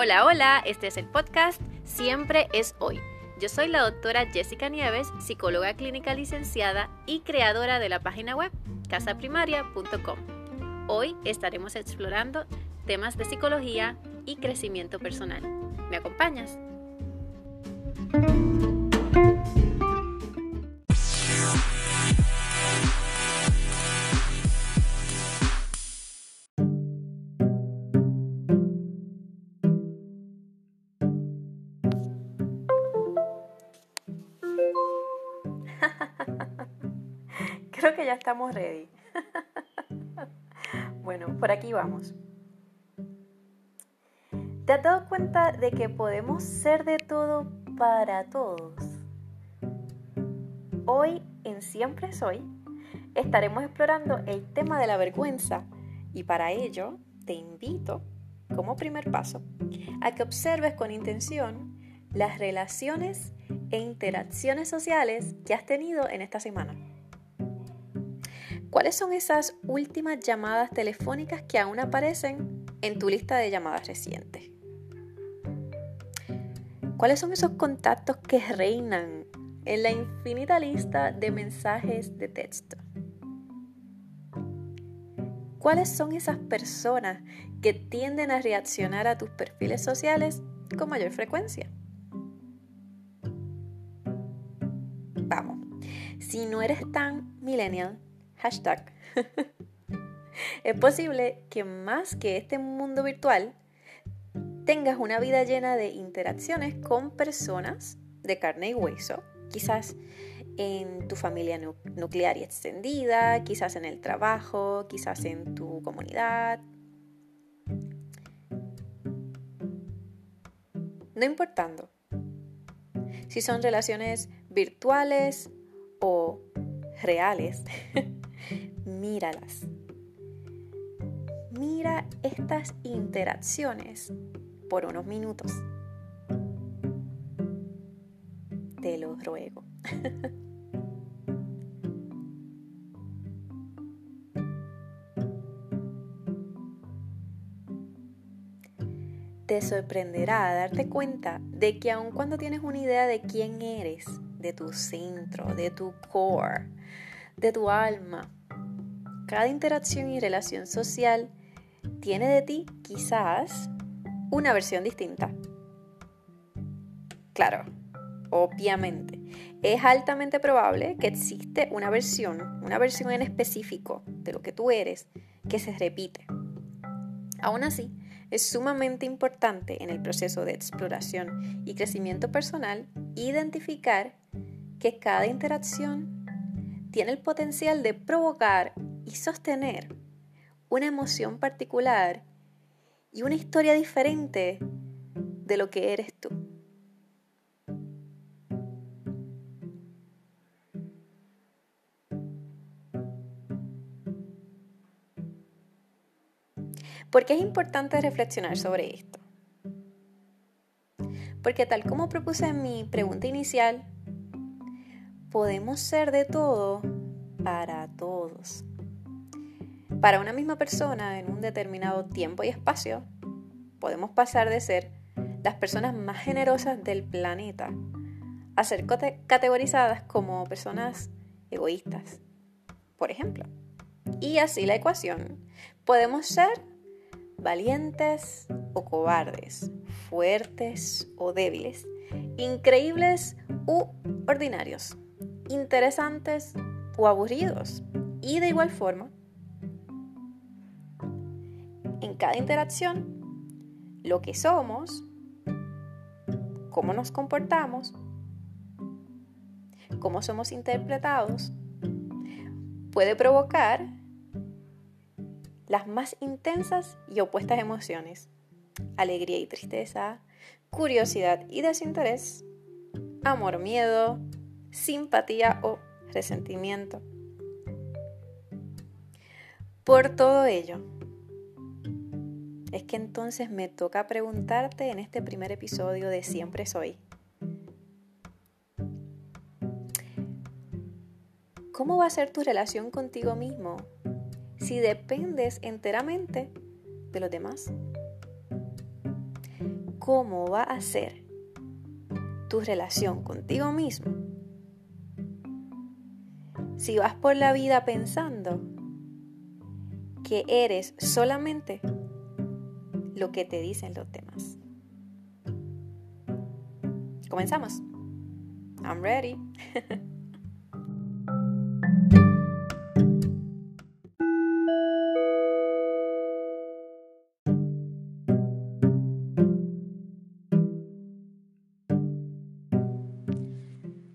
Hola, hola, este es el podcast Siempre es hoy. Yo soy la doctora Jessica Nieves, psicóloga clínica licenciada y creadora de la página web casaprimaria.com. Hoy estaremos explorando temas de psicología y crecimiento personal. ¿Me acompañas? Estamos ready. bueno, por aquí vamos. ¿Te has dado cuenta de que podemos ser de todo para todos? Hoy en Siempre Soy estaremos explorando el tema de la vergüenza y para ello te invito, como primer paso, a que observes con intención las relaciones e interacciones sociales que has tenido en esta semana. ¿Cuáles son esas últimas llamadas telefónicas que aún aparecen en tu lista de llamadas recientes? ¿Cuáles son esos contactos que reinan en la infinita lista de mensajes de texto? ¿Cuáles son esas personas que tienden a reaccionar a tus perfiles sociales con mayor frecuencia? Vamos, si no eres tan millennial, hashtag, es posible que más que este mundo virtual, tengas una vida llena de interacciones con personas de carne y hueso, quizás en tu familia nuclear y extendida, quizás en el trabajo, quizás en tu comunidad. No importando si son relaciones virtuales o reales, míralas. Mira estas interacciones por unos minutos. Te lo ruego. te sorprenderá darte cuenta de que aun cuando tienes una idea de quién eres, de tu centro, de tu core, de tu alma, cada interacción y relación social tiene de ti quizás una versión distinta. Claro, obviamente, es altamente probable que existe una versión, una versión en específico de lo que tú eres que se repite. Aún así, es sumamente importante en el proceso de exploración y crecimiento personal identificar que cada interacción tiene el potencial de provocar y sostener una emoción particular y una historia diferente de lo que eres tú. ¿Por qué es importante reflexionar sobre esto? Porque tal como propuse en mi pregunta inicial, podemos ser de todo para todos. Para una misma persona en un determinado tiempo y espacio, podemos pasar de ser las personas más generosas del planeta a ser categorizadas como personas egoístas, por ejemplo. Y así la ecuación. Podemos ser valientes o cobardes, fuertes o débiles, increíbles u ordinarios, interesantes o aburridos. Y de igual forma, en cada interacción, lo que somos, cómo nos comportamos, cómo somos interpretados, puede provocar las más intensas y opuestas emociones, alegría y tristeza, curiosidad y desinterés, amor, miedo, simpatía o resentimiento. Por todo ello, es que entonces me toca preguntarte en este primer episodio de Siempre Soy. ¿Cómo va a ser tu relación contigo mismo si dependes enteramente de los demás? cómo va a ser tu relación contigo mismo si vas por la vida pensando que eres solamente lo que te dicen los demás. Comenzamos. I'm ready.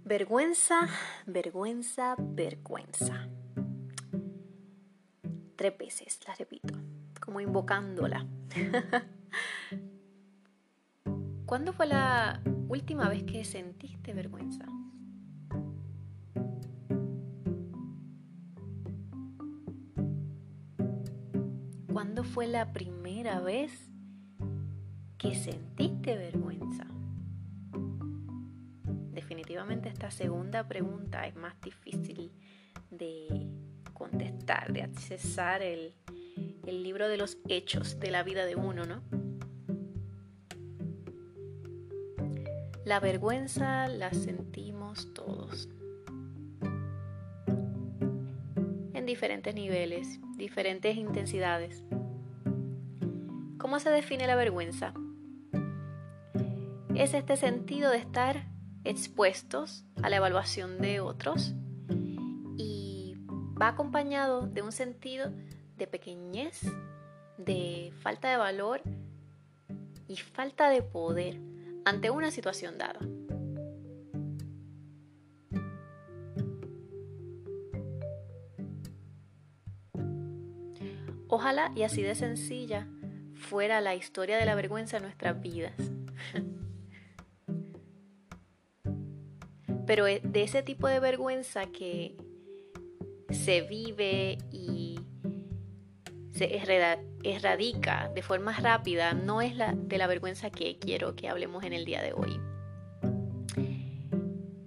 Vergüenza, vergüenza, vergüenza. Tres veces, la repito, invocándola. ¿Cuándo fue la última vez que sentiste vergüenza? ¿Cuándo fue la primera vez que sentiste vergüenza? definitivamente esta segunda pregunta es más difícil de contestar, de accesar el, el libro de los hechos de la vida de uno, ¿no? La vergüenza la sentimos todos. En diferentes niveles, diferentes intensidades. ¿Cómo se define la vergüenza? Es este sentido de estar expuestos a la evaluación de otros y va acompañado de un sentido de pequeñez, de falta de valor y falta de poder ante una situación dada. Ojalá y así de sencilla fuera la historia de la vergüenza en nuestras vidas. pero e, de ese tipo de vergüenza que se vive y se erradica de forma rápida, no es la de la vergüenza que quiero que hablemos en el día de hoy.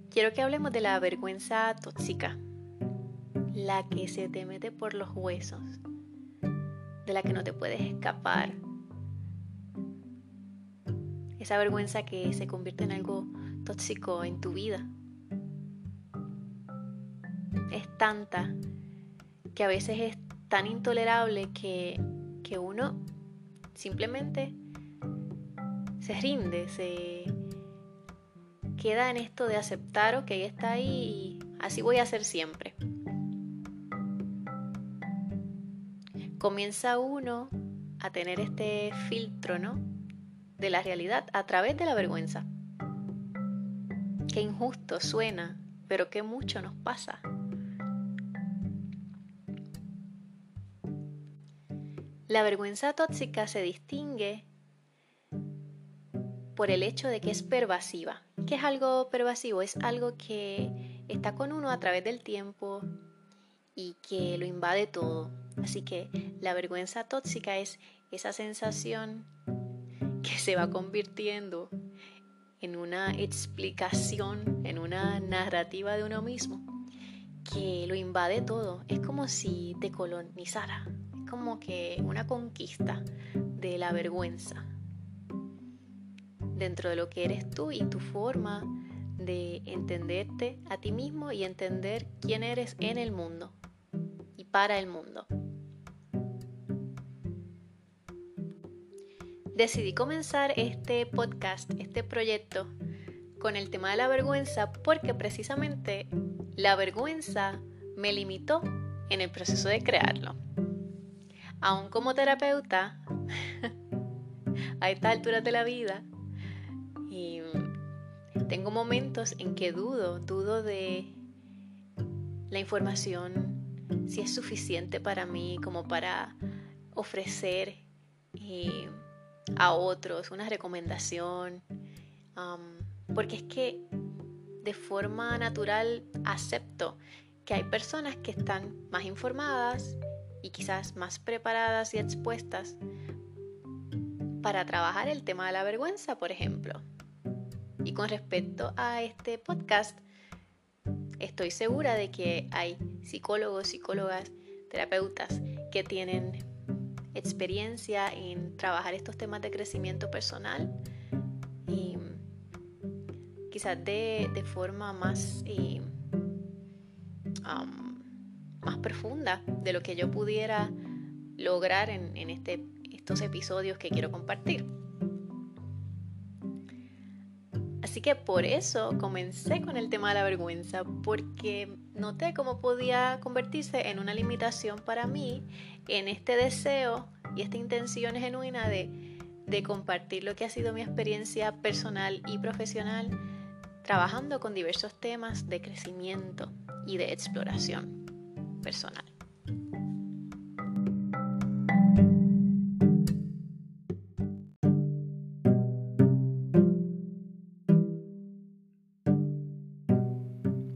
Quiero que hablemos de la vergüenza tóxica, la que se te mete por los huesos, de la que no te puedes escapar. Esa vergüenza que se convierte en algo tóxico en tu vida es tanta que a veces es tan intolerable que, uno simplemente se rinde, se queda en esto de aceptar, que está ahí y así voy a hacer siempre. Comienza uno a tener este filtro, ¿no? De la realidad a través de la vergüenza. Qué injusto suena, pero qué mucho nos pasa. La vergüenza tóxica se distingue por el hecho de que es pervasiva. ¿Qué es algo pervasivo? Es algo que está con uno a través del tiempo y que lo invade todo. Así que la vergüenza tóxica es esa sensación que se va convirtiendo en una explicación, en una narrativa de uno mismo, que lo invade todo. Es como si te colonizara como que una conquista de la vergüenza dentro de lo que eres tú y tu forma de entenderte a ti mismo y entender quién eres en el mundo y para el mundo. Decidí comenzar este podcast, este proyecto, con el tema de la vergüenza porque precisamente la vergüenza me limitó en el proceso de crearlo aún como terapeuta, a esta altura de la vida, y tengo momentos en que dudo, dudo de la información, si es suficiente para mí como para ofrecer eh, a otros una recomendación, porque es que de forma natural acepto que hay personas que están más informadas y quizás más preparadas y expuestas para trabajar el tema de la vergüenza, por ejemplo. Y con respecto a este podcast, estoy segura de que hay psicólogos, psicólogas, terapeutas que tienen experiencia en trabajar estos temas de crecimiento personal quizás de, forma más, eh, profunda de lo que yo pudiera lograr en, este, estos episodios que quiero compartir. Así que por eso comencé con el tema de la vergüenza, porque noté cómo podía convertirse en una limitación para mí en este deseo y esta intención genuina de compartir lo que ha sido mi experiencia personal y profesional trabajando con diversos temas de crecimiento y de exploración personal.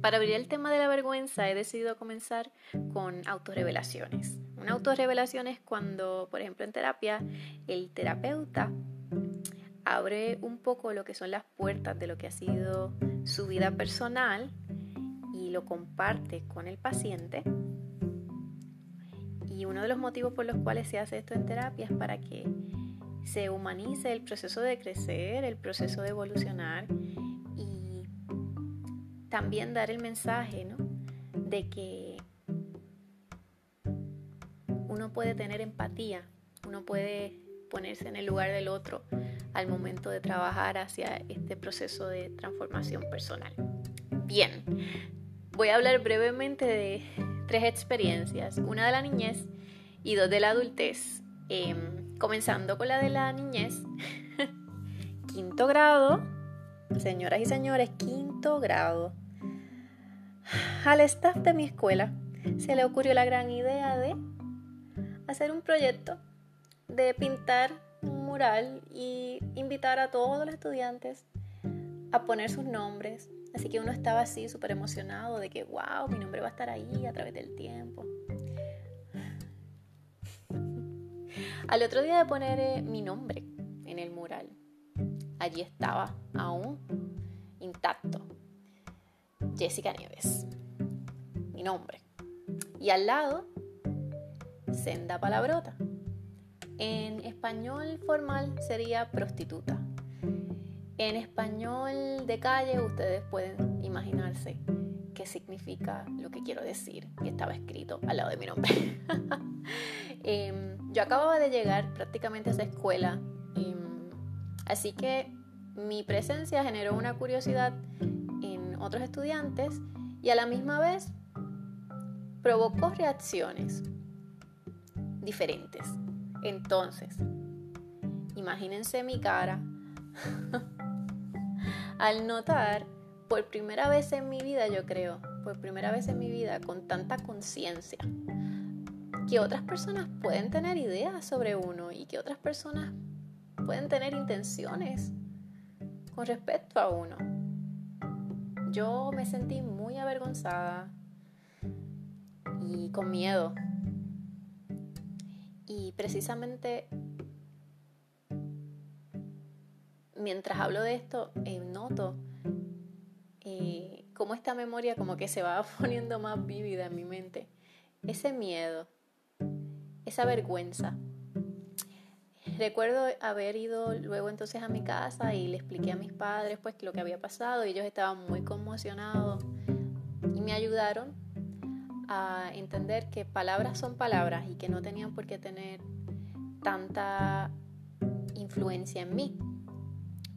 Para abrir el tema de la vergüenza he decidido comenzar con autorrevelaciones. Una autorrevelación es cuando, por ejemplo, en terapia, el terapeuta abre un poco lo que son las puertas de lo que ha sido su vida personal y lo comparte con el paciente. Y uno de los motivos por los cuales se hace esto en terapia es para que se humanice el proceso de crecer, el proceso de evolucionar también dar el mensaje, ¿no? De que uno puede tener empatía, uno puede ponerse en el lugar del otro al momento de trabajar hacia este proceso de transformación personal. Bien, voy a hablar brevemente de tres experiencias, una de la niñez y dos de la adultez. Em, comenzando con la de la niñez, quinto grado, señoras y señores, quinto grado. Al staff de mi escuela se le ocurrió la gran idea de hacer un proyecto de pintar un mural y invitar a todos los estudiantes a poner sus nombres. Así que uno estaba así súper emocionado de que, wow, mi nombre va a estar ahí a través del tiempo. Al otro día de poner eh, mi nombre en el mural, allí estaba aún intacto Jessica Nieves, mi nombre. Y al lado, Senda Palabrota. En español formal sería prostituta. En español de calle ustedes pueden imaginarse qué significa lo que quiero decir que estaba escrito al lado de mi nombre. Em, yo acababa de llegar prácticamente a esa escuela, em, así que mi presencia generó una curiosidad otros estudiantes y a la misma vez provocó reacciones diferentes. Entonces, imagínense mi cara al notar por primera vez en mi vida, yo creo, por primera vez en mi vida con tanta conciencia, que otras personas pueden tener ideas sobre uno y que otras personas pueden tener intenciones con respecto a uno yo me sentí muy avergonzada y con miedo. Y precisamente mientras hablo de esto, eh, noto eh, cómo esta memoria como que se va poniendo más vívida en mi mente. Ese miedo, esa vergüenza Recuerdo haber ido luego entonces a mi casa y le expliqué a mis padres pues lo que había pasado y ellos estaban muy conmocionados y me ayudaron a entender que palabras son palabras y que no tenían por qué tener tanta influencia en mí.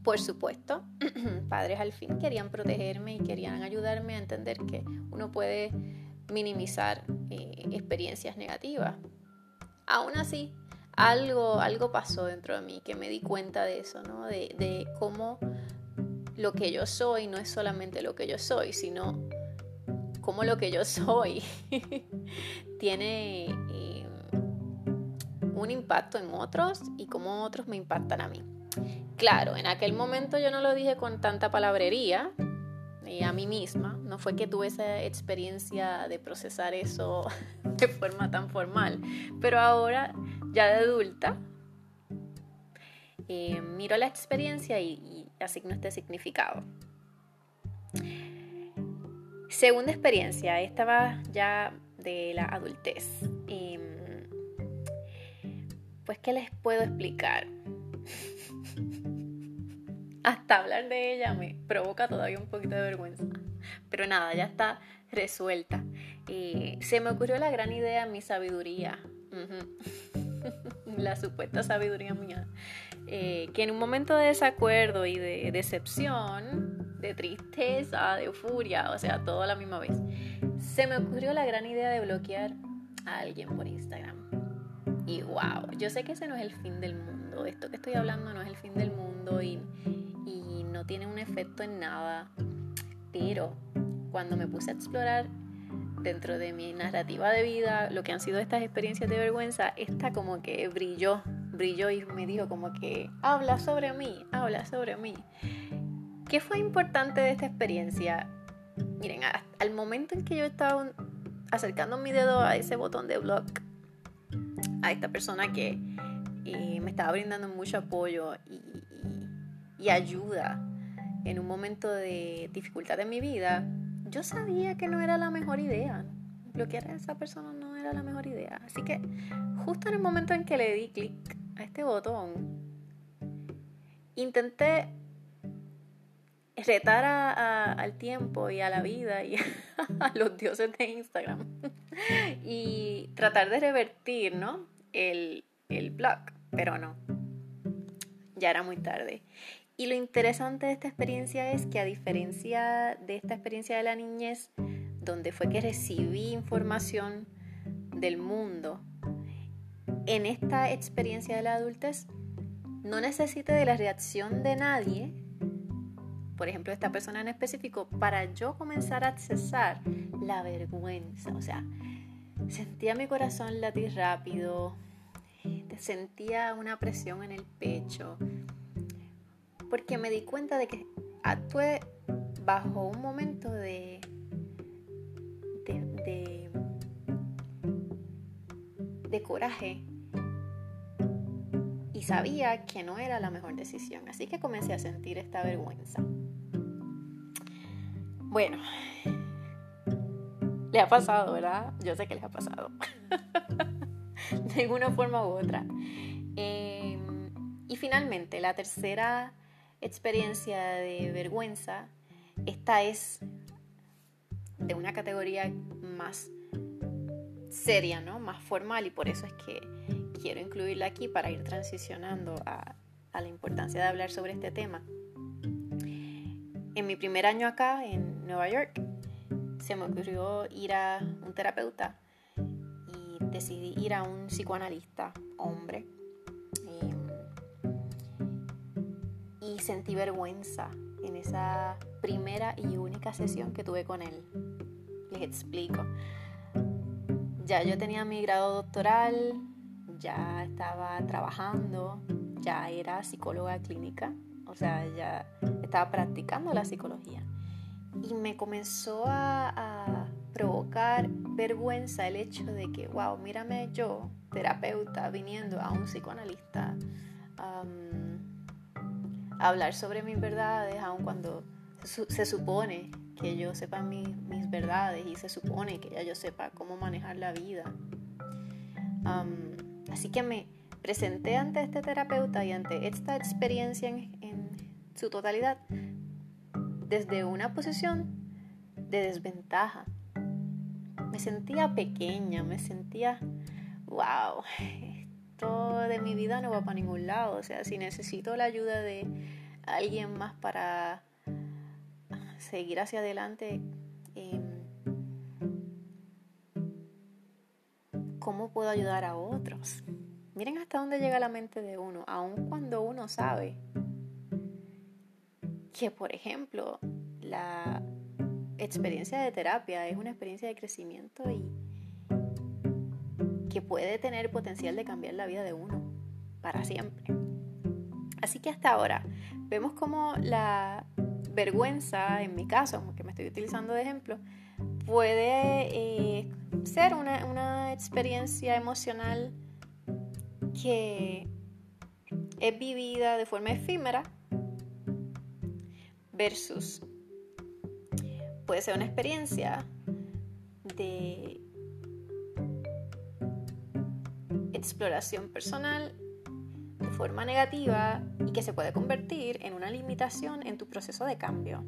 Por supuesto, padres al fin querían protegerme y querían ayudarme a entender que uno puede minimizar eh, experiencias negativas. Aún así, algo, algo pasó dentro de mí que me di cuenta de eso, ¿no? De, cómo lo que yo soy no es solamente lo que yo soy, sino cómo lo que yo soy tiene eh, un impacto en otros y cómo otros me impactan a mí. Claro, en aquel momento yo no lo dije con tanta palabrería eh, a mí misma, no fue que tuve esa experiencia de procesar eso de forma tan formal, pero ahora ya de adulta, eh, miro la experiencia y, asigno este significado. Segunda experiencia, esta va ya de la adultez. Em, pues, ¿qué les puedo explicar? Hasta hablar de ella me provoca todavía un poquito de vergüenza. Pero nada, ya está resuelta. Eh, se me ocurrió la gran idea, mi sabiduría. la supuesta sabiduría mía. Eh, que en un momento de desacuerdo y de decepción, de tristeza, de furia, o sea, todo a la misma vez, se me ocurrió la gran idea de bloquear a alguien por Instagram. Y wow, yo sé que ese no es el fin del mundo, esto que estoy hablando no es el fin del mundo y, y no tiene un efecto en nada, pero cuando me puse a explorar dentro de mi narrativa de vida lo que han sido estas experiencias de vergüenza, esta como que brilló, brilló y me dijo como que habla sobre mí, habla sobre mí. ¿Qué fue importante de esta experiencia? Miren, al momento en que yo estaba acercando mi dedo a ese botón de block, a esta persona que eh, me estaba brindando mucho apoyo y, ayuda en un momento de dificultad en mi vida, yo sabía que no era la mejor idea. Bloquear a esa persona no era la mejor idea. Así que justo en el momento en que le di clic a este botón, intenté retar al tiempo y a la vida y a los dioses de Instagram y tratar de revertir ¿no? el, el blog, pero no, ya era muy tarde. Y lo interesante de esta experiencia es que a diferencia de esta experiencia de la niñez, donde fue que recibí información del mundo, en esta experiencia de la adultez no necesité de la reacción de nadie, por ejemplo esta persona en específico, para yo comenzar a accesar la vergüenza. O sea, sentía mi corazón latir rápido, sentía una presión en el pecho, porque me di cuenta de que actué bajo un momento de, de, de, coraje y sabía que no era la mejor decisión, así que comencé a sentir esta vergüenza. Bueno, le ha pasado, ¿verdad? Yo sé que les ha pasado. de alguna forma u otra. Em, y finalmente, la tercera experiencia de vergüenza, esta es de una categoría más seria, ¿no? más formal y por eso es que quiero incluirla aquí para ir transicionando a, la importancia de hablar sobre este tema. En mi primer año acá en Nueva York se me ocurrió ir a un terapeuta decidí ir a un psicoanalista hombre y sentí vergüenza en esa primera y única sesión que tuve con él. Les explico. Ya yo tenía mi grado doctoral, ya estaba trabajando, ya era psicóloga clínica, o sea, ya estaba practicando la psicología. Y me comenzó a, provocar vergüenza el hecho de que, wow, mírame yo, terapeuta, viniendo a un psicoanalista hablar sobre mis verdades, aun cuando se, supone que yo sepa mis verdades y se supone que ya yo sepa cómo manejar la vida. así que me presenté ante este terapeuta y ante esta experiencia en, en su totalidad desde una posición de desventaja. Me sentía pequeña, me sentía, wow, esto de mi vida no va para ningún lado. O sea, si necesito la ayuda de alguien más para seguir hacia adelante, em, ¿cómo puedo ayudar a otros? Miren hasta dónde llega la mente de uno, aun cuando uno sabe que, por ejemplo, la experiencia de terapia es una experiencia de crecimiento y que puede tener potencial de cambiar la vida de uno para siempre. Así que hasta ahora vemos como la vergüenza, en mi caso, que me estoy utilizando de ejemplo, puede eh, ser una, una experiencia emocional que es vivida de forma efímera versus puede ser una experiencia de exploración personal de forma negativa y que se puede convertir en una limitación en tu proceso de cambio.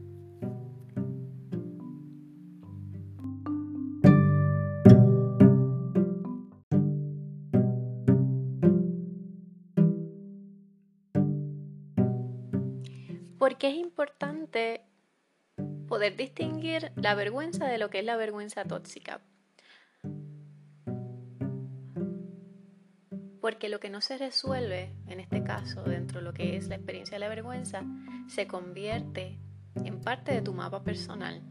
¿Por qué es importante poder distinguir la vergüenza de lo que es la vergüenza tóxica? Porque lo que no se resuelve, en este caso, dentro de lo que es la experiencia de la vergüenza, se convierte en parte de tu mapa personal,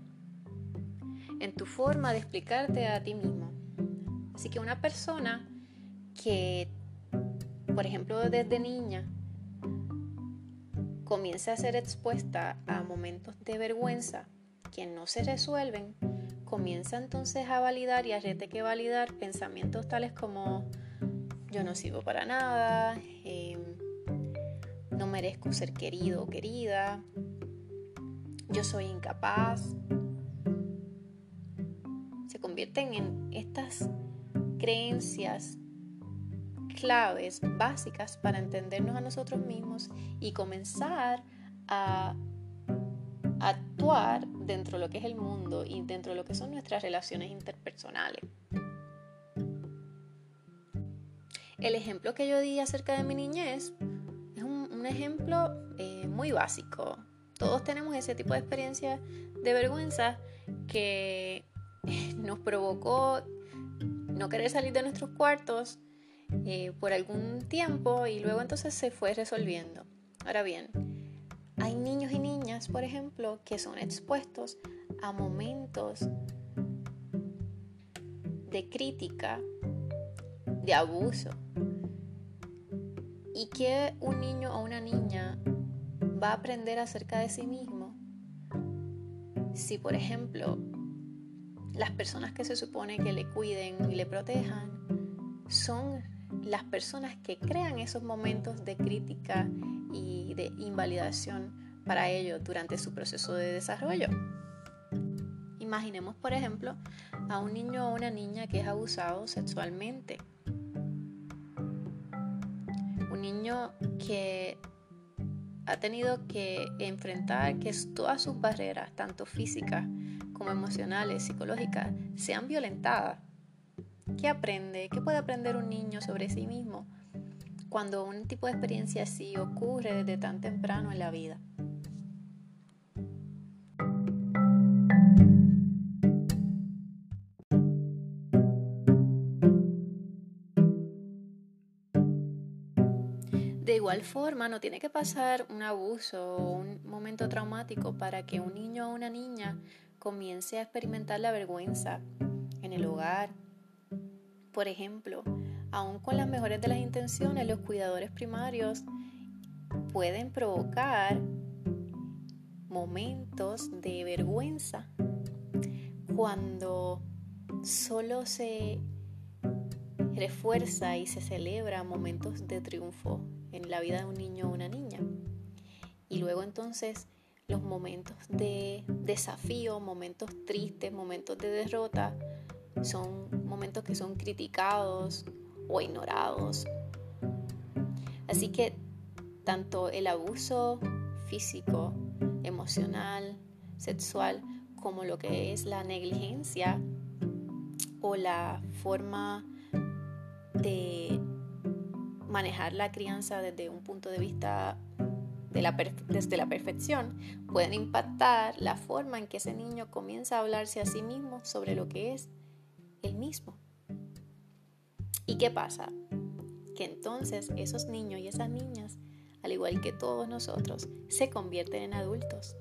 en tu forma de explicarte a ti mismo. Así que una persona que, por ejemplo, desde niña, comienza a ser expuesta a momentos de vergüenza que no se resuelven, comienza entonces a validar y a rete que validar pensamientos tales como yo no sirvo para nada, em, no merezco ser querido o querida, yo soy incapaz. Se convierten en estas creencias claves básicas para entendernos a nosotros mismos y comenzar a actuar dentro de lo que es el mundo y dentro de lo que son nuestras relaciones interpersonales. El ejemplo que yo di acerca de mi niñez es un, ejemplo eh, muy básico. Todos tenemos ese tipo de experiencia de vergüenza que nos provocó no querer salir de nuestros cuartos eh, por algún tiempo y luego entonces se fue resolviendo. Ahora bien, hay niños y niñas, por ejemplo, que son expuestos a momentos de crítica, de abuso. ¿Y que un niño o una niña va a aprender acerca de sí mismo si, por ejemplo, las personas que se supone que le cuiden y le protejan son las personas que crean esos momentos de crítica y de invalidación para ellos durante su proceso de desarrollo. Imaginemos, por ejemplo, a un niño o una niña que es abusado sexualmente. Un niño que ha tenido que enfrentar que todas sus barreras, tanto físicas como emocionales, psicológicas, sean violentadas ¿Qué aprende? ¿Qué puede aprender un niño sobre sí mismo cuando un tipo de experiencia así ocurre desde tan temprano en la vida? De igual forma, no tiene que pasar un abuso o un momento traumático para que un niño o una niña comience a experimentar la vergüenza en el hogar, por ejemplo, aun con las mejores de las intenciones, los cuidadores primarios pueden provocar momentos de vergüenza cuando solo se refuerza y se celebra momentos de triunfo en la vida de un niño o una niña. Y luego entonces los momentos de desafío, momentos tristes, momentos de derrota, son momentos que son criticados o ignorados. Así que tanto el abuso físico, emocional, sexual, como lo que es la negligencia o la forma de manejar la crianza desde un punto de vista desde la perfección, pueden impactar la forma en que ese niño comienza a hablarse a sí mismo sobre lo que es el mismo. ¿Y qué pasa? Que entonces esos niños y esas niñas, al igual que todos nosotros, se convierten en adultos.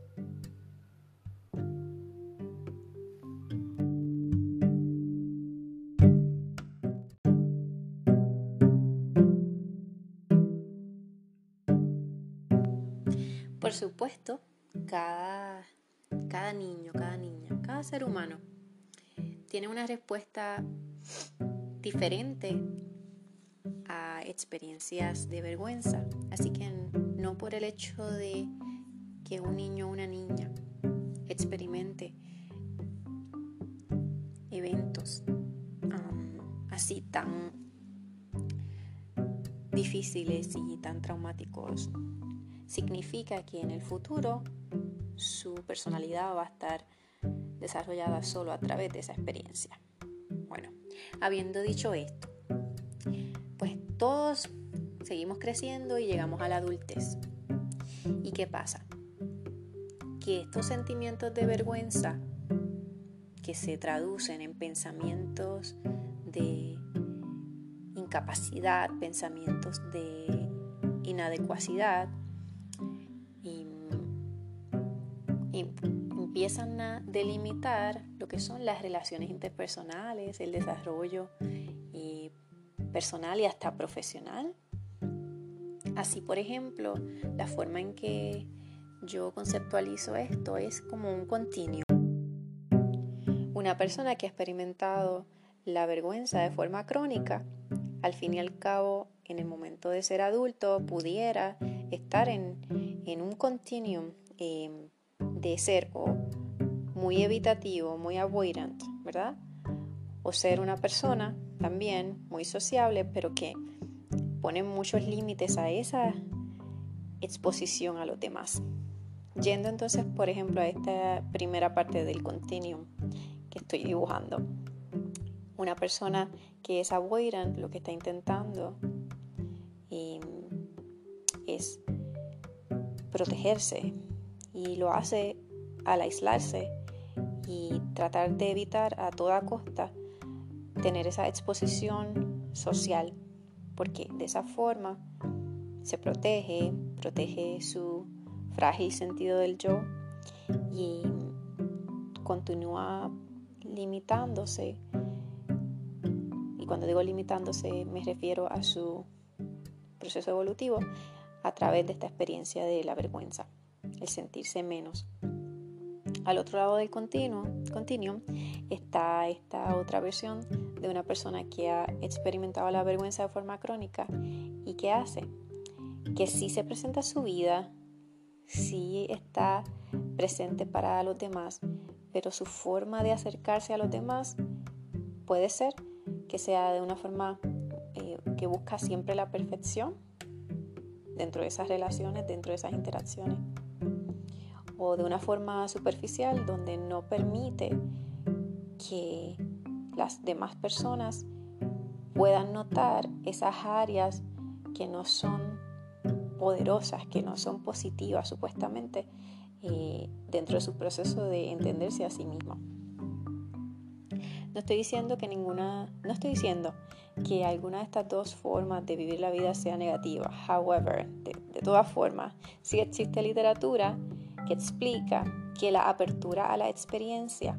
Por supuesto, cada, cada niño, cada niña, cada ser humano tiene una respuesta diferente a experiencias de vergüenza. Así que no por el hecho de que un niño o una niña experimente eventos así tan difíciles y tan traumáticos, significa que en el futuro su personalidad va a estar desarrollada solo a través de esa experiencia. Bueno, habiendo dicho esto, pues todos seguimos creciendo y llegamos a la adultez. ¿Y qué pasa? Que estos sentimientos de vergüenza que se traducen en pensamientos de incapacidad, pensamientos de inadecuacidad, empiezan a delimitar lo que son las relaciones interpersonales, el desarrollo eh, personal y hasta profesional. Así, por ejemplo, la forma en que yo conceptualizo esto es como un continuo. Una persona que ha experimentado la vergüenza de forma crónica, al fin y al cabo, en el momento de ser adulto, pudiera estar en, un continuum em, de ser muy evitativo, muy avoidant, ¿verdad? O ser una persona también muy sociable, pero que pone muchos límites a esa exposición a los demás. Yendo entonces, por ejemplo, a esta primera parte del continuum, que estoy dibujando. Una persona que es avoidant lo que está intentando em, es protegerse y lo hace al aislarse y tratar de evitar a toda costa tener esa exposición social, porque de esa forma se protege, protege su frágil sentido del yo y continúa limitándose. Y cuando digo limitándose me refiero a su proceso evolutivo a través de esta experiencia de la vergüenza, el sentirse menos. Al otro lado del continuo, continuum está esta otra versión de una persona que ha experimentado la vergüenza de forma crónica y que hace que sí se presenta su vida, sí está presente para los demás, pero su forma de acercarse a los demás puede ser que sea de una forma eh, que busca siempre la perfección dentro de esas relaciones, dentro de esas interacciones, o de una forma superficial donde no permite que las demás personas puedan notar esas áreas que no son poderosas, que no son positivas supuestamente eh, dentro de su proceso de entenderse a sí mismo. No estoy diciendo que ninguna, no estoy diciendo que alguna de estas dos formas de vivir la vida sea negativa. However, de, todas formas, sí existe literatura que explica que la apertura a la experiencia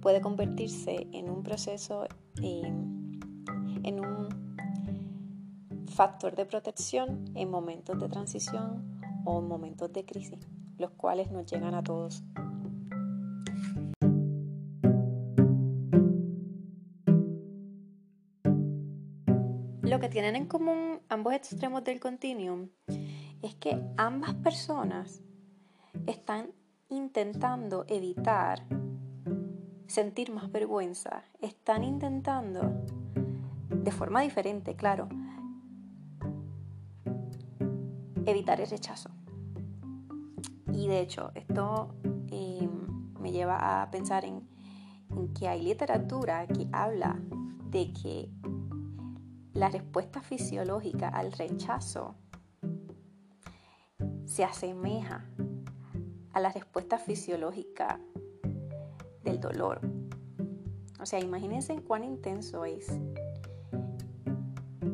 puede convertirse en un proceso, en un factor de protección en momentos de transición o momentos de crisis, los cuales nos llegan a todos. Lo que tienen en común ambos extremos del continuum es que ambas personas están intentando evitar sentir más vergüenza, están intentando, de forma diferente, claro, evitar el rechazo. Y de hecho, esto em, me lleva a pensar en, que hay literatura que habla de que la respuesta fisiológica al rechazo se asemeja a la respuesta fisiológica del dolor. O sea, imagínense cuán intenso es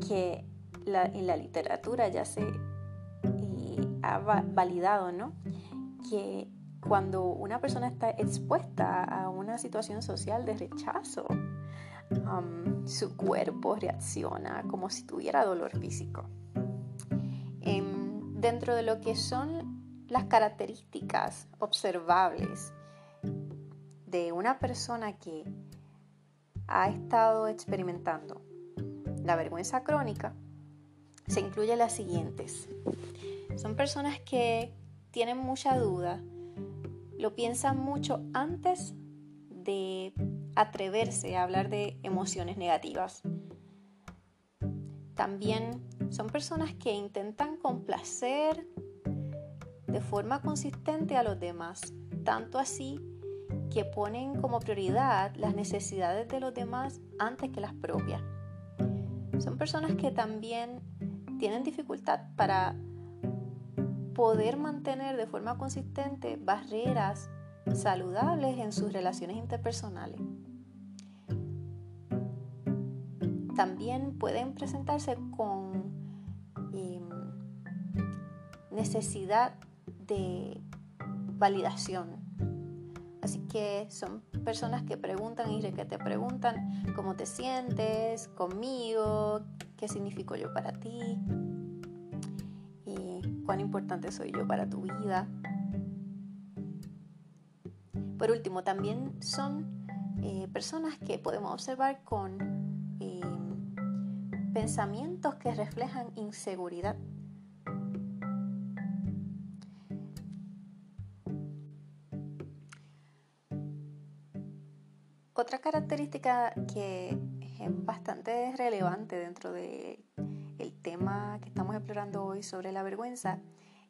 que en la literatura ya se ha validado, ¿no? Que cuando una persona está expuesta a una situación social de rechazo, um, su cuerpo reacciona como si tuviera dolor físico. Dentro de lo que son las características observables de una persona que ha estado experimentando la vergüenza crónica, se incluye las siguientes. Son personas que tienen mucha duda, lo piensan mucho antes de atreverse a hablar de emociones negativas. También son personas que intentan complacer de forma consistente a los demás, tanto así que ponen como prioridad las necesidades de los demás antes que las propias. Son personas que también tienen dificultad para poder mantener de forma consistente barreras saludables en sus relaciones interpersonales. También pueden presentarse con em, necesidad de validación. Así que son personas que preguntan y que te preguntan cómo te sientes conmigo, qué significo yo para ti y cuán importante soy yo para tu vida. Por último, también son eh, personas que podemos observar con eh, pensamientos que reflejan inseguridad. Otra característica que es bastante relevante dentro del tema que estamos explorando hoy sobre la vergüenza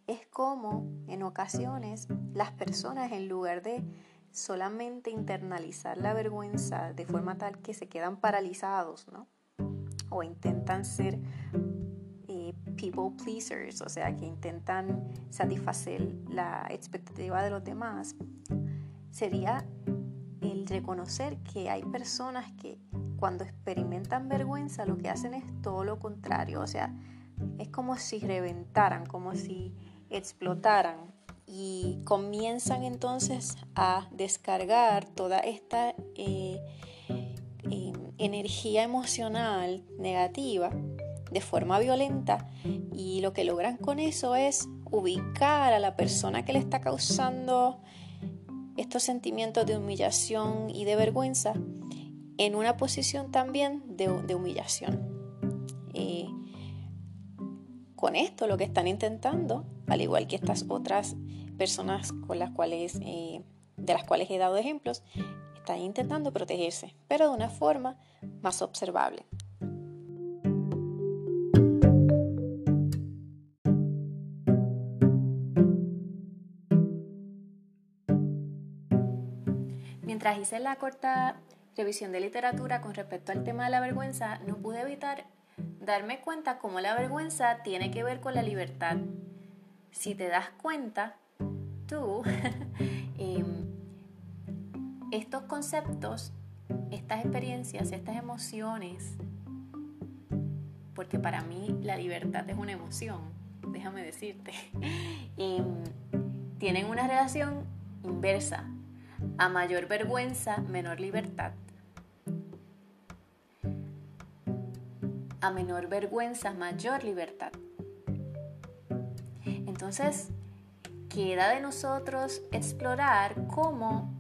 es cómo en ocasiones las personas en lugar de solamente internalizar la vergüenza de forma tal que se quedan paralizados, ¿no? O intentan ser eh, people pleasers, o sea, que intentan satisfacer la expectativa de los demás, sería el reconocer que hay personas que cuando experimentan vergüenza lo que hacen es todo lo contrario, o sea, es como si reventaran, como si explotaran. Y comienzan entonces a descargar toda esta eh, energía emocional negativa de forma violenta y lo que logran con eso es ubicar a la persona que le está causando estos sentimientos de humillación y de vergüenza en una posición también de, humillación. Eh, con esto lo que están intentando, al igual que estas otras personas con las cuales, eh, de las cuales he dado ejemplos, están intentando protegerse, pero de una forma más observable. Mientras hice la corta revisión de literatura con respecto al tema de la vergüenza, no pude evitar darme cuenta cómo la vergüenza tiene que ver con la libertad. Si te das cuenta, tú, estos conceptos, estas experiencias, estas emociones, porque para mí la libertad es una emoción, déjame decirte, em, tienen una relación inversa. A mayor vergüenza, menor libertad. A menor vergüenza, mayor libertad. Entonces, queda de nosotros explorar cómo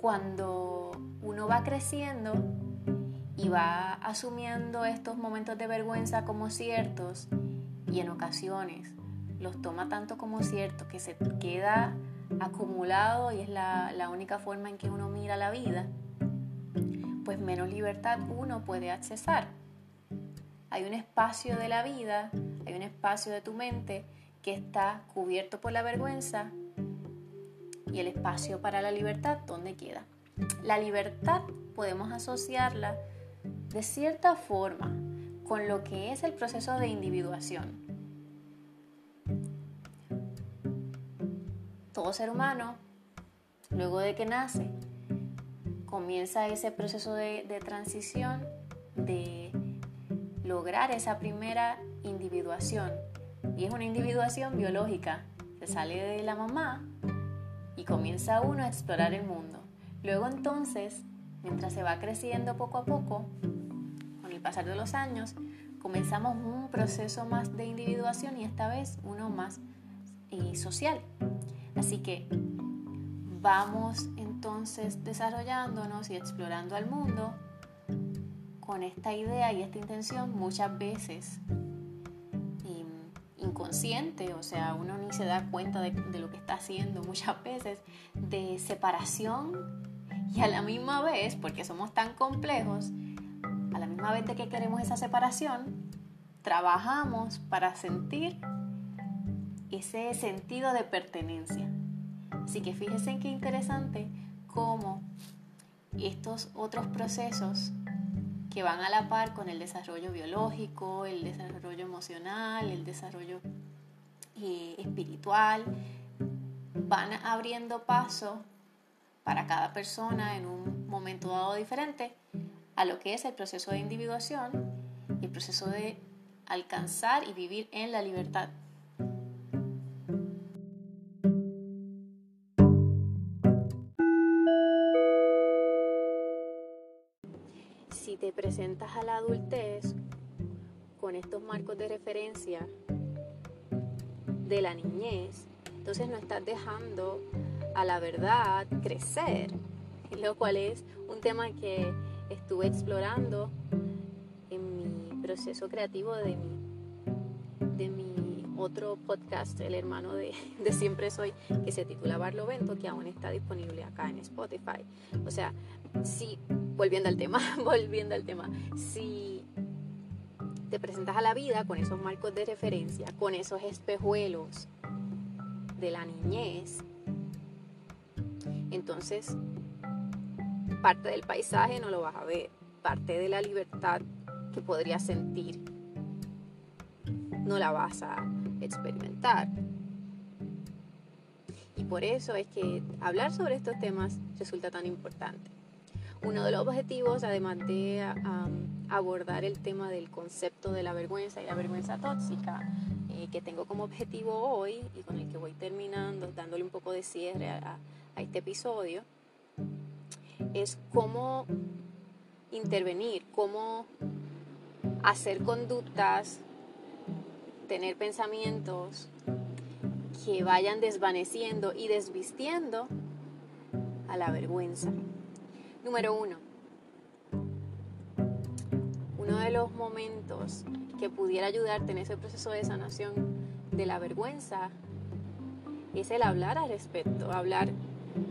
cuando uno va creciendo y va asumiendo estos momentos de vergüenza como ciertos y en ocasiones los toma tanto como ciertos que se queda acumulado y es la, la única forma en que uno mira la vida, pues menos libertad uno puede accesar. Hay un espacio de la vida, hay un espacio de tu mente que está cubierto por la vergüenza y el espacio para la libertad, ¿dónde queda? La libertad podemos asociarla de cierta forma con lo que es el proceso de individuación. Todo ser humano, luego de que nace, comienza ese proceso de, de transición, de lograr esa primera individuación y es una individuación biológica. Se sale de la mamá y comienza uno a explorar el mundo. Luego entonces, mientras se va creciendo poco a poco, con el pasar de los años, comenzamos un proceso más de individuación y esta vez uno más eh, social. Así que vamos entonces desarrollándonos y explorando al mundo con esta idea y esta intención muchas veces inconsciente, o sea, uno ni se da cuenta de, lo que está haciendo muchas veces, de separación y a la misma vez, porque somos tan complejos, a la misma vez de que queremos esa separación, trabajamos para sentir ese sentido de pertenencia. Así que fíjense en qué interesante cómo estos otros procesos que van a la par con el desarrollo biológico, el desarrollo emocional, el desarrollo eh, espiritual, van abriendo paso para cada persona en un momento dado diferente a lo que es el proceso de individuación y el proceso de alcanzar y vivir en la libertad. Presentas a la adultez con estos marcos de referencia de la niñez, entonces no estás dejando a la verdad crecer, lo cual es un tema que estuve explorando en mi proceso creativo de mi, de mi otro podcast, El hermano de, de Siempre Soy, que se titula Barlovento, que aún está disponible acá en Spotify. O sea, si, volviendo al tema, volviendo al tema, si te presentas a la vida con esos marcos de referencia, con esos espejuelos de la niñez, entonces parte del paisaje no lo vas a ver, parte de la libertad que podrías sentir no la vas a experimentar. Y por eso es que hablar sobre estos temas resulta tan importante. Uno de los objetivos, además de abordar el tema del concepto de la vergüenza y la vergüenza tóxica, eh, que tengo como objetivo hoy y con el que voy terminando, dándole un poco de cierre a este episodio, es cómo intervenir, cómo hacer conductas, tener pensamientos que vayan desvaneciendo y desvistiendo a la vergüenza. Número uno, uno de los momentos que pudiera ayudarte en ese proceso de sanación de la vergüenza es el hablar al respecto, hablar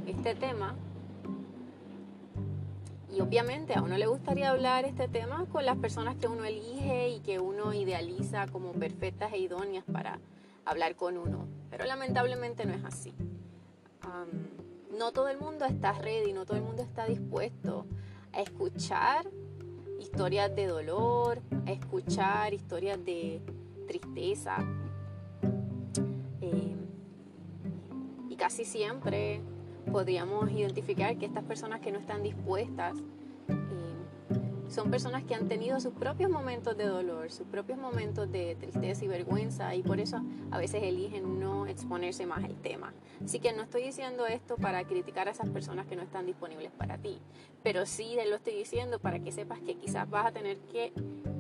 este tema y obviamente a uno le gustaría hablar este tema con las personas que uno elige y que uno idealiza como perfectas e idóneas para hablar con uno. Pero lamentablemente no es así. No todo el mundo está ready, no todo el mundo está dispuesto a escuchar historias de dolor, a escuchar historias de tristeza. Eh, y casi siempre podríamos identificar que estas personas que no están dispuestas son personas que han tenido sus propios momentos de dolor, sus propios momentos de tristeza y vergüenza y por eso a veces eligen no exponerse más al tema. Así que no estoy diciendo esto para criticar a esas personas que no están disponibles para ti, pero sí lo estoy diciendo para que sepas que quizás vas a tener que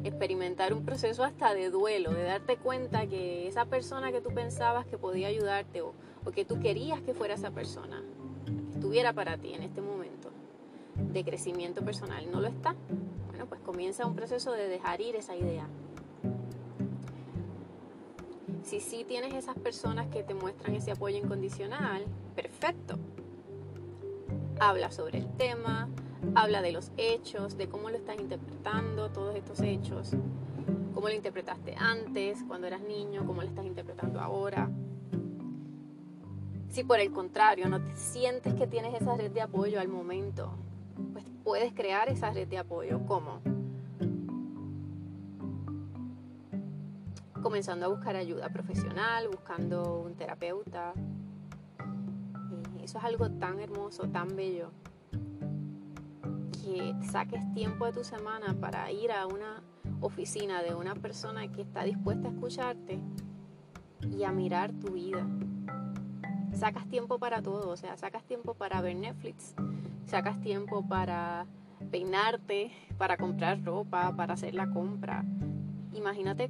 experimentar un proceso hasta de duelo, de darte cuenta que esa persona que tú pensabas que podía ayudarte o, o que tú querías que fuera esa persona, estuviera para ti en este momento de crecimiento personal no lo está, bueno, pues comienza un proceso de dejar ir esa idea. Si sí tienes esas personas que te muestran ese apoyo incondicional, perfecto. Habla sobre el tema, habla de los hechos, de cómo lo estás interpretando, todos estos hechos, cómo lo interpretaste antes, cuando eras niño, cómo lo estás interpretando ahora. Si por el contrario no te sientes que tienes esa red de apoyo al momento, pues puedes crear esa red de apoyo. ¿Cómo? Comenzando a buscar ayuda profesional, buscando un terapeuta. eso es algo tan hermoso, tan bello, que saques tiempo de tu semana para ir a una oficina de una persona que está dispuesta a escucharte y a mirar tu vida sacas tiempo para todo, o sea, sacas tiempo para ver Netflix, sacas tiempo para peinarte, para comprar ropa, para hacer la compra. Imagínate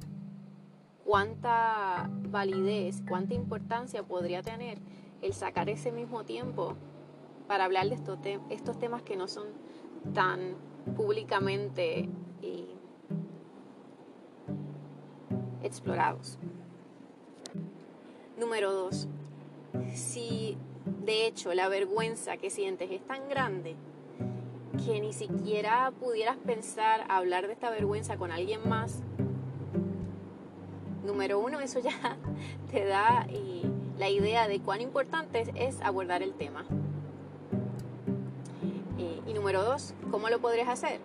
cuánta validez, cuánta importancia podría tener el sacar ese mismo tiempo para hablar de estos, estos temas que no son tan públicamente eh, explorados. Número dos, si de hecho la vergüenza que sientes es tan grande que ni siquiera pudieras pensar hablar de esta vergüenza con alguien más, número uno, eso ya te da eh, la idea de cuán importante es abordar el tema. Eh, y número dos, ¿cómo lo podrías hacer?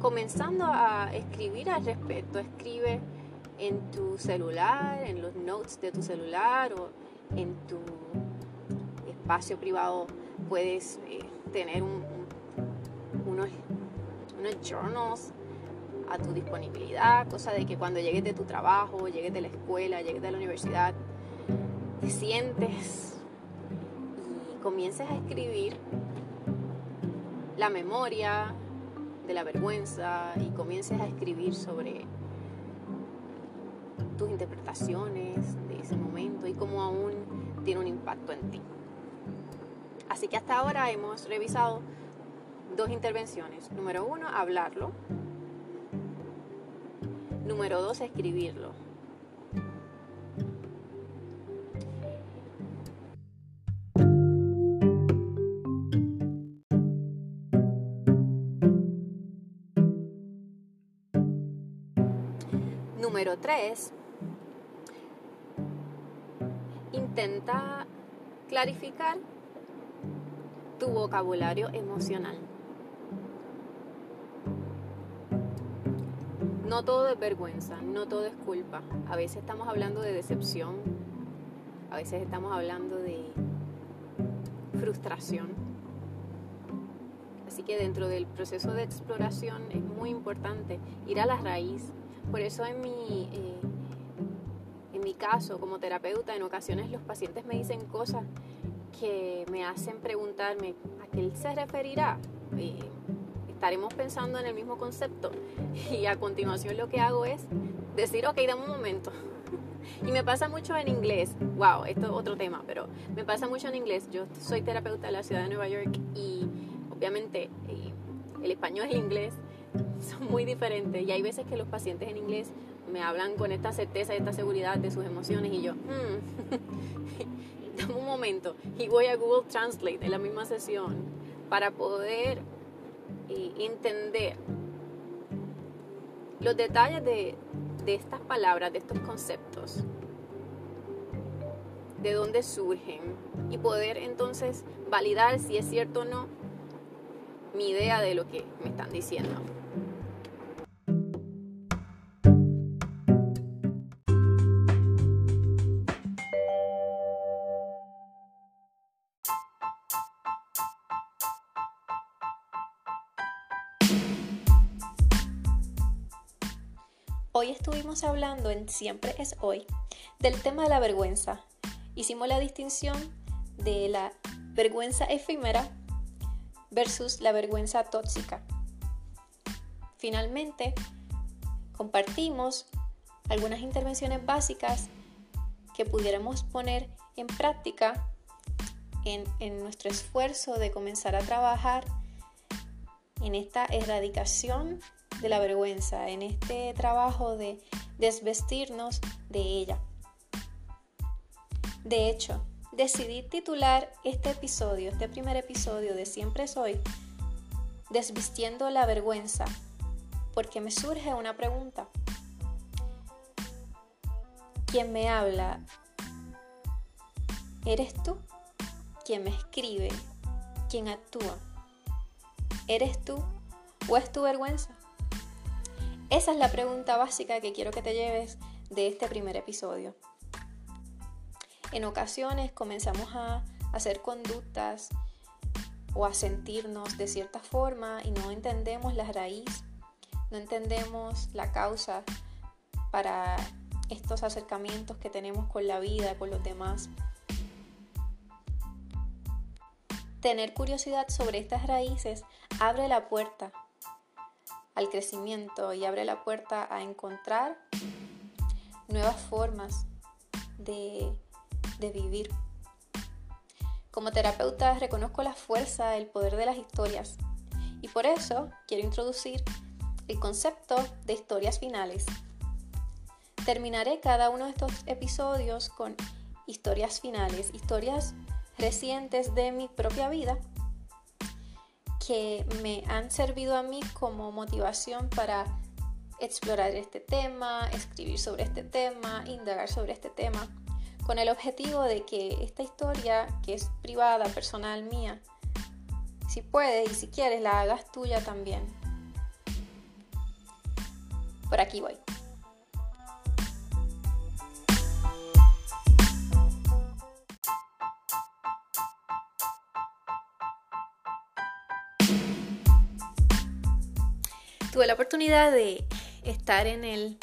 Comenzando a escribir al respecto, escribe en tu celular, en los notes de tu celular o en tu espacio privado puedes eh, tener unos, unos journals a tu disponibilidad, cosa de que cuando llegues de tu trabajo, llegues de la escuela, llegues de la universidad, te sientes y comiences a escribir la memoria de la vergüenza y comiences a escribir sobre tus interpretaciones de ese momento y cómo aún tiene un impacto en ti. Así que hasta ahora hemos revisado dos intervenciones. Número uno, hablarlo. Número dos, escribirlo. Número tres, intenta clarificar tu vocabulario emocional. No todo es vergüenza, no todo es culpa. A veces estamos hablando de decepción, a veces estamos hablando de frustración. Así que dentro del proceso de exploración es muy importante ir a la raíz. Por eso en mi, eh, mi caso como terapeuta, en ocasiones los pacientes me dicen cosas que me hacen preguntarme a qué se referirá. Y estaremos pensando en el mismo concepto. Y a continuación lo que hago es decir, ok, dame un momento. Y me pasa mucho en inglés. Wow, esto es otro tema, pero me pasa mucho en inglés. Yo soy terapeuta de la ciudad de Nueva York y obviamente eh, el español y el inglés son muy diferentes. Y hay veces que los pacientes en inglés me hablan con esta certeza y esta seguridad de sus emociones y yo, hmm, dame un momento y voy a Google Translate en la misma sesión para poder eh, entender los detalles de, de estas palabras, de estos conceptos, de dónde surgen y poder entonces validar si es cierto o no mi idea de lo que me están diciendo. Hablando en Siempre es hoy del tema de la vergüenza. Hicimos la distinción de la vergüenza efímera versus la vergüenza tóxica. Finalmente, compartimos algunas intervenciones básicas que pudiéramos poner en práctica en, en, nuestro esfuerzo de comenzar a trabajar en esta erradicación de la vergüenza, en este trabajo de desvestirnos de ella. De hecho, decidí titular este episodio, este primer episodio de Siempre Soy, Desvistiendo la vergüenza, porque me surge una pregunta. ¿Quién me habla? ¿Eres tú? ¿Quién me escribe? ¿Quién actúa? ¿Eres tú o es tu vergüenza? Esa es la pregunta básica que quiero que te lleves de este primer episodio. En ocasiones comenzamos a hacer conductas o a sentirnos de cierta forma y no entendemos la raíz, no entendemos la causa para estos acercamientos que tenemos con la vida, con los demás. Tener curiosidad sobre estas raíces abre la puerta al crecimiento y abre la puerta a encontrar nuevas formas de, de vivir. Como terapeuta reconozco la fuerza, el poder de las historias y por eso quiero introducir el concepto de historias finales. Terminaré cada uno de estos episodios con historias finales, historias recientes de mi propia vida que me han servido a mí como motivación para explorar este tema, escribir sobre este tema, indagar sobre este tema, con el objetivo de que esta historia, que es privada, personal mía, si puedes y si quieres, la hagas tuya también. Por aquí voy. Tuve la oportunidad de estar en el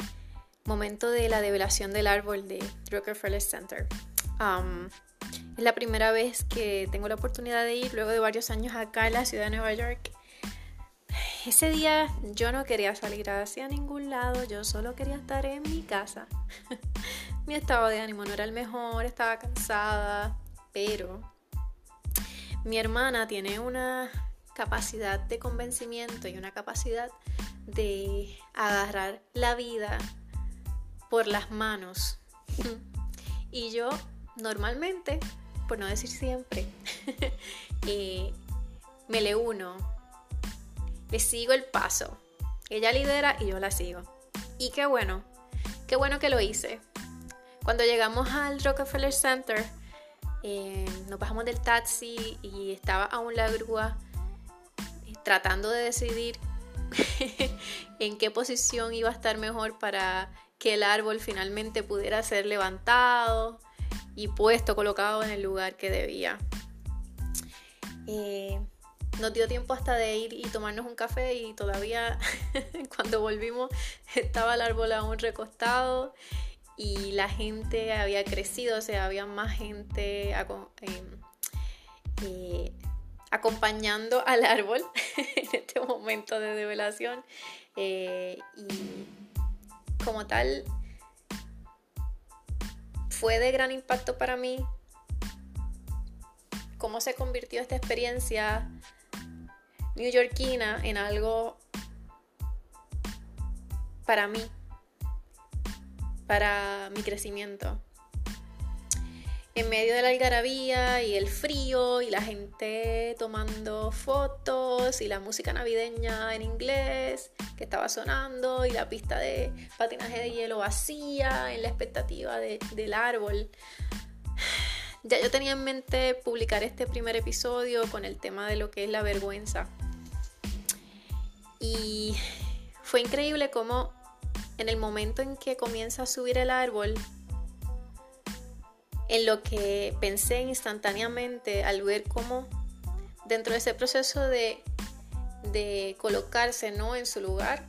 momento de la develación del árbol de Rockefeller Center. es la primera vez que tengo la oportunidad de ir luego de varios años acá en la ciudad de Nueva York. Ese día yo no quería salir hacia ningún lado, yo solo quería estar en mi casa. mi estado de ánimo no era el mejor, estaba cansada, pero mi hermana tiene una capacidad de convencimiento y una capacidad de agarrar la vida por las manos. y yo normalmente, por no decir siempre, eh, me le uno, le sigo el paso. Ella lidera y yo la sigo. Y qué bueno, qué bueno que lo hice. Cuando llegamos al Rockefeller Center, eh, nos bajamos del taxi y estaba aún la grúa tratando de decidir en qué posición iba a estar mejor para que el árbol finalmente pudiera ser levantado y puesto, colocado en el lugar que debía. Eh, nos dio tiempo hasta de ir y tomarnos un café y todavía cuando volvimos estaba el árbol aún recostado y la gente había crecido, o sea, había más gente eh, eh, acompañando al árbol en este momento de develación. Eh, y como tal, fue de gran impacto para mí cómo se convirtió esta experiencia newyorkina en algo para mí, para mi crecimiento en medio de la algarabía y el frío y la gente tomando fotos y la música navideña en inglés que estaba sonando y la pista de patinaje de hielo vacía en la expectativa del árbol. Ya yo tenía en mente publicar este primer episodio con el tema de lo que es la vergüenza. Y fue increíble cómo en el momento en que comienza a subir el árbol, en lo que pensé instantáneamente al ver cómo dentro de ese proceso de, colocarse ¿no? en su lugar,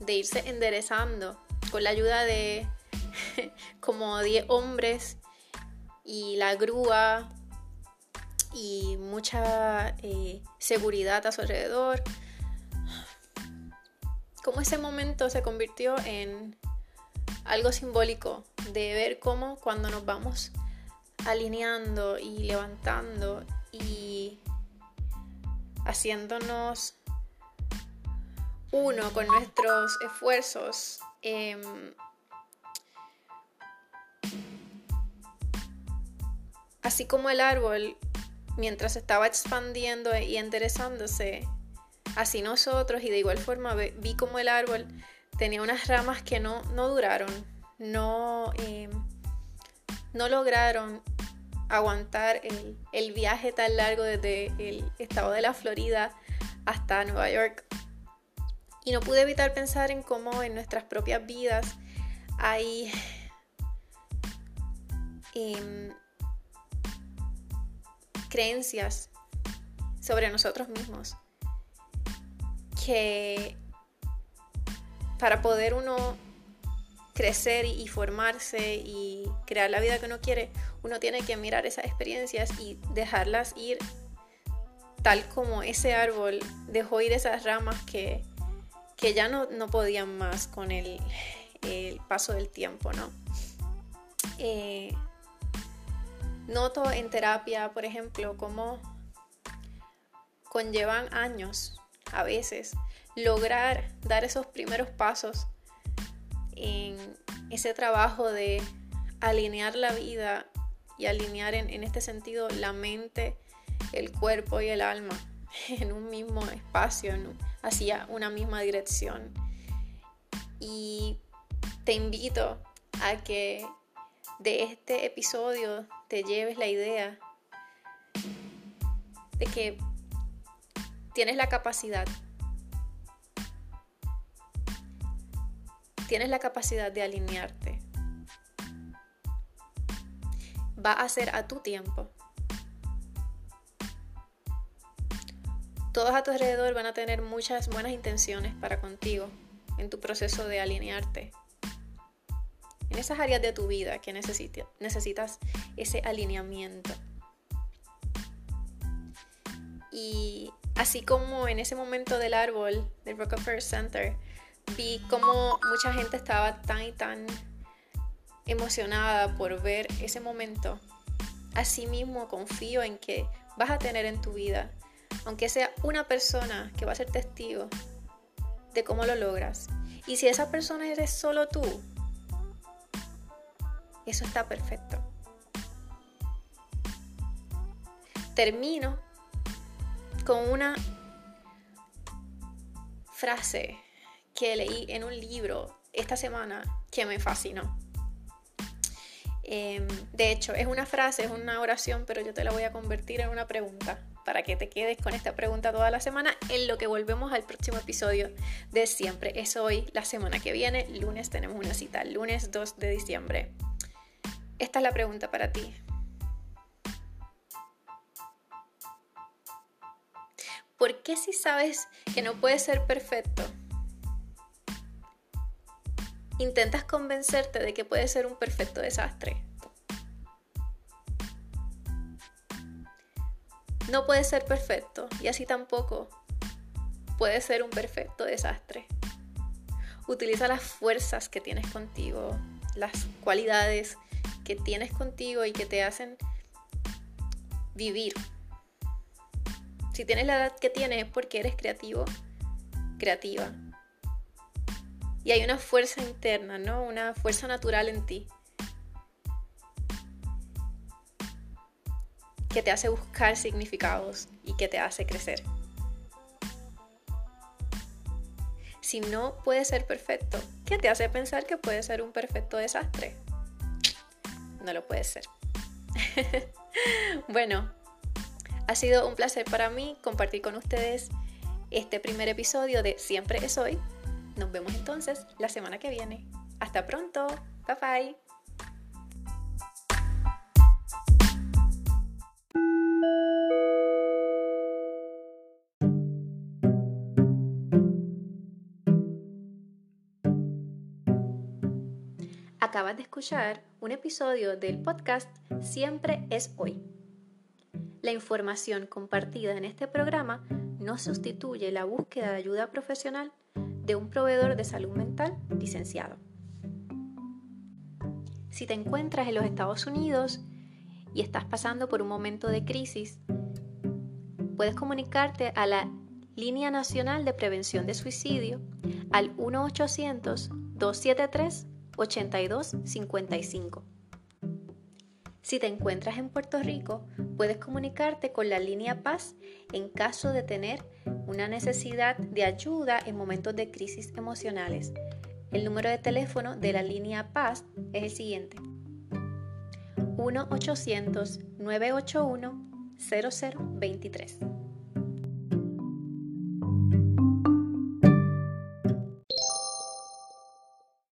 de irse enderezando con la ayuda de como 10 hombres y la grúa y mucha eh, seguridad a su alrededor. Como ese momento se convirtió en algo simbólico de ver cómo cuando nos vamos alineando y levantando y haciéndonos uno con nuestros esfuerzos. Em, así como el árbol, mientras estaba expandiendo y enderezándose, así nosotros, y de igual forma vi como el árbol tenía unas ramas que no, duraron, no, em, no lograron aguantar el, viaje tan largo desde el estado de la Florida hasta Nueva York. Y no pude evitar pensar en cómo en nuestras propias vidas hay em, creencias sobre nosotros mismos que para poder uno crecer y formarse y crear la vida que uno quiere, uno tiene que mirar esas experiencias y dejarlas ir tal como ese árbol dejó ir esas ramas que, ya no, podían más con el, paso del tiempo, ¿no? Eh, noto en terapia, por ejemplo, cómo conllevan años a veces lograr dar esos primeros pasos en ese trabajo de alinear la vida y alinear en, este sentido la mente, el cuerpo y el alma. en un mismo espacio, hacia una misma dirección. Y te invito a que de este episodio te lleves la idea de que tienes la capacidad, tienes la capacidad de alinearte. Va a ser a tu tiempo. Todos a tu alrededor van a tener muchas buenas intenciones para contigo en tu proceso de alinearte. En esas áreas de tu vida que necesitas ese alineamiento. Y así como en ese momento del árbol del Rockefeller Center, vi como mucha gente estaba tan y tan emocionada por ver ese momento. Asimismo, confío en que vas a tener en tu vida, aunque sea una persona que va a ser testigo de cómo lo logras. Y si esa persona eres solo tú, eso está perfecto. Termino con una frase que leí en un libro esta semana que me fascinó. Em, de hecho, es una frase, es una oración, pero yo te la voy a convertir en una pregunta para que te quedes con esta pregunta toda la semana en lo que volvemos al próximo episodio de siempre. Es hoy, la semana que viene, lunes tenemos una cita, lunes 2 de diciembre. Esta es la pregunta para ti. ¿Por qué si sabes que no puedes ser perfecto? Intentas convencerte de que puedes ser un perfecto desastre. No puedes ser perfecto y así tampoco puedes ser un perfecto desastre. Utiliza las fuerzas que tienes contigo, las cualidades que tienes contigo y que te hacen vivir si tienes la edad que tienes es porque eres creativo, creativa. Y hay una fuerza interna, ¿no? Una fuerza natural en ti. que te hace buscar significados y que te hace crecer. Si no puede ser perfecto, ¿qué te hace pensar que puede ser un perfecto desastre? No lo puede ser. bueno, ha sido un placer para mí compartir con ustedes este primer episodio de Siempre es hoy. Nos vemos entonces la semana que viene. Hasta pronto. Bye bye. Acabas de escuchar un episodio del podcast Siempre es hoy la información compartida en este programa no sustituye la búsqueda de ayuda profesional de un proveedor de salud mental licenciado. Si te encuentras en los Estados Unidos y estás pasando por un momento de crisis, puedes comunicarte a la Línea Nacional de Prevención de Suicidio al 1-800-273-8255. Si te encuentras en Puerto Rico, puedes comunicarte con la línea Paz en caso de tener una necesidad de ayuda en momentos de crisis emocionales. El número de teléfono de la línea Paz es el siguiente. 1-800-981-0023.